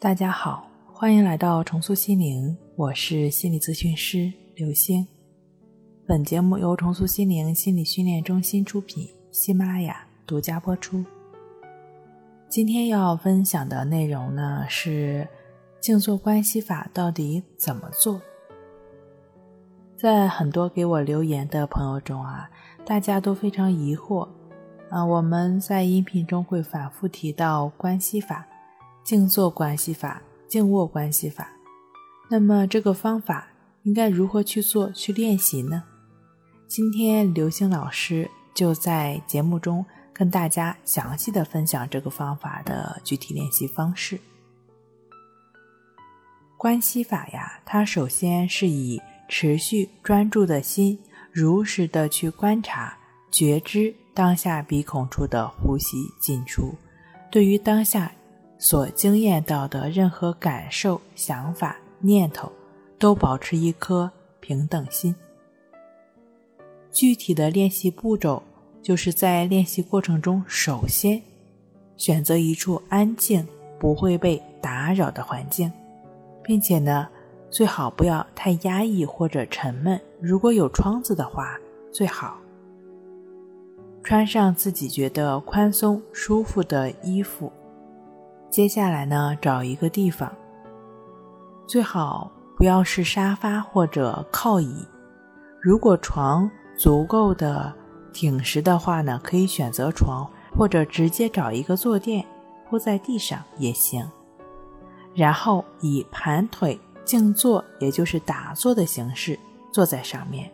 大家好，欢迎来到重塑心灵，我是心理咨询师刘星。本节目由重塑心灵心理训练中心出品，喜马拉雅独家播出。今天要分享的内容呢是静坐关系法到底怎么做？在很多给我留言的朋友中啊，大家都非常疑惑。啊，我们在音频中会反复提到关系法。静坐关系法、静卧关系法，那么这个方法应该如何去做、去练习呢？今天刘星老师就在节目中跟大家详细的分享这个方法的具体练习方式。关系法呀，它首先是以持续专注的心，如实的去观察、觉知当下鼻孔处的呼吸进出，对于当下。所经验到的任何感受、想法、念头，都保持一颗平等心。具体的练习步骤，就是在练习过程中，首先选择一处安静、不会被打扰的环境，并且呢，最好不要太压抑或者沉闷。如果有窗子的话，最好穿上自己觉得宽松、舒服的衣服。接下来呢，找一个地方，最好不要是沙发或者靠椅。如果床足够的挺实的话呢，可以选择床，或者直接找一个坐垫铺在地上也行。然后以盘腿静坐，也就是打坐的形式坐在上面，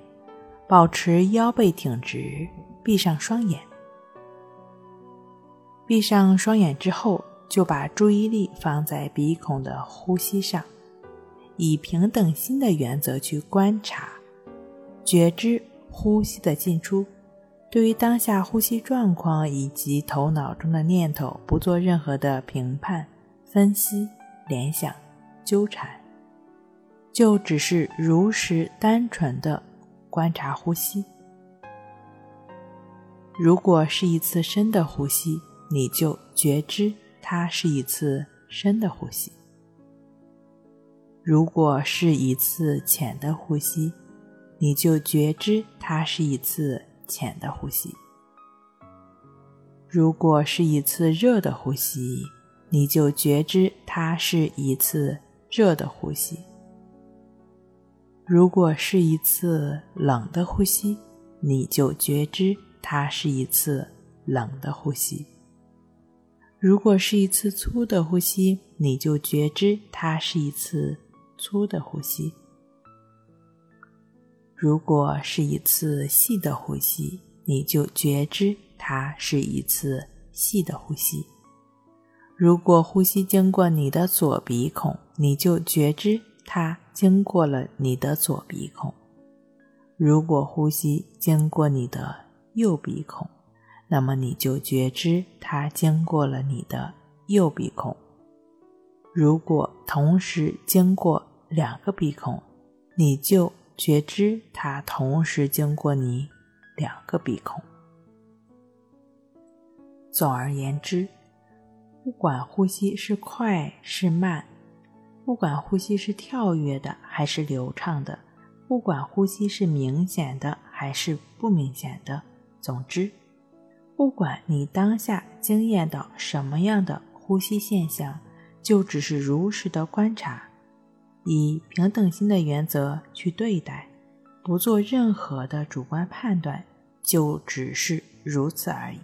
保持腰背挺直，闭上双眼。闭上双眼之后。就把注意力放在鼻孔的呼吸上，以平等心的原则去观察、觉知呼吸的进出。对于当下呼吸状况以及头脑中的念头，不做任何的评判、分析、联想、纠缠，就只是如实单纯的观察呼吸。如果是一次深的呼吸，你就觉知。它是一次深的呼吸。如果是一次浅的呼吸，你就觉知它是一次浅的呼吸。如果是一次热的呼吸，你就觉知它是一次热的呼吸。如果是一次冷的呼吸，你就觉知它是一次冷的呼吸。如果是一次粗的呼吸，你就觉知它是一次粗的呼吸；如果是一次细的呼吸，你就觉知它是一次细的呼吸。如果呼吸经过你的左鼻孔，你就觉知它经过了你的左鼻孔；如果呼吸经过你的右鼻孔。那么你就觉知它经过了你的右鼻孔。如果同时经过两个鼻孔，你就觉知它同时经过你两个鼻孔。总而言之，不管呼吸是快是慢，不管呼吸是跳跃的还是流畅的，不管呼吸是明显的还是不明显的，总之。不管你当下经验到什么样的呼吸现象，就只是如实的观察，以平等心的原则去对待，不做任何的主观判断，就只是如此而已。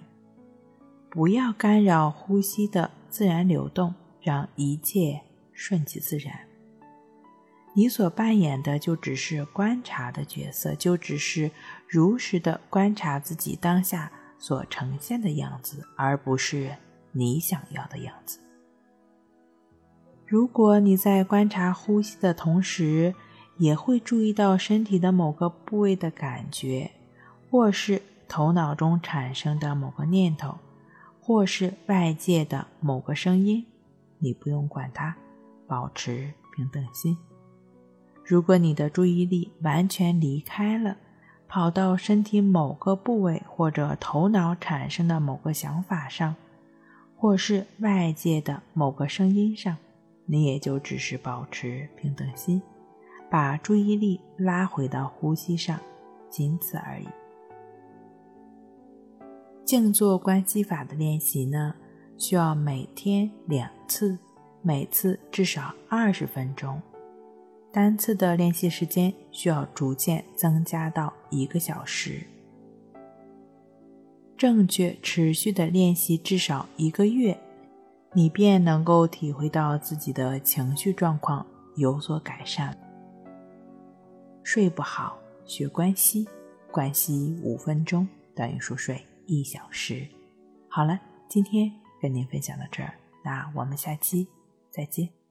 不要干扰呼吸的自然流动，让一切顺其自然。你所扮演的就只是观察的角色，就只是如实的观察自己当下。所呈现的样子，而不是你想要的样子。如果你在观察呼吸的同时，也会注意到身体的某个部位的感觉，或是头脑中产生的某个念头，或是外界的某个声音，你不用管它，保持平等心。如果你的注意力完全离开了，跑到身体某个部位，或者头脑产生的某个想法上，或是外界的某个声音上，你也就只是保持平等心，把注意力拉回到呼吸上，仅此而已。静坐观息法的练习呢，需要每天两次，每次至少二十分钟。单次的练习时间需要逐渐增加到一个小时。正确持续的练习至少一个月，你便能够体会到自己的情绪状况有所改善。睡不好，学关息，关系五分钟等于熟睡一小时。好了，今天跟您分享到这儿，那我们下期再见。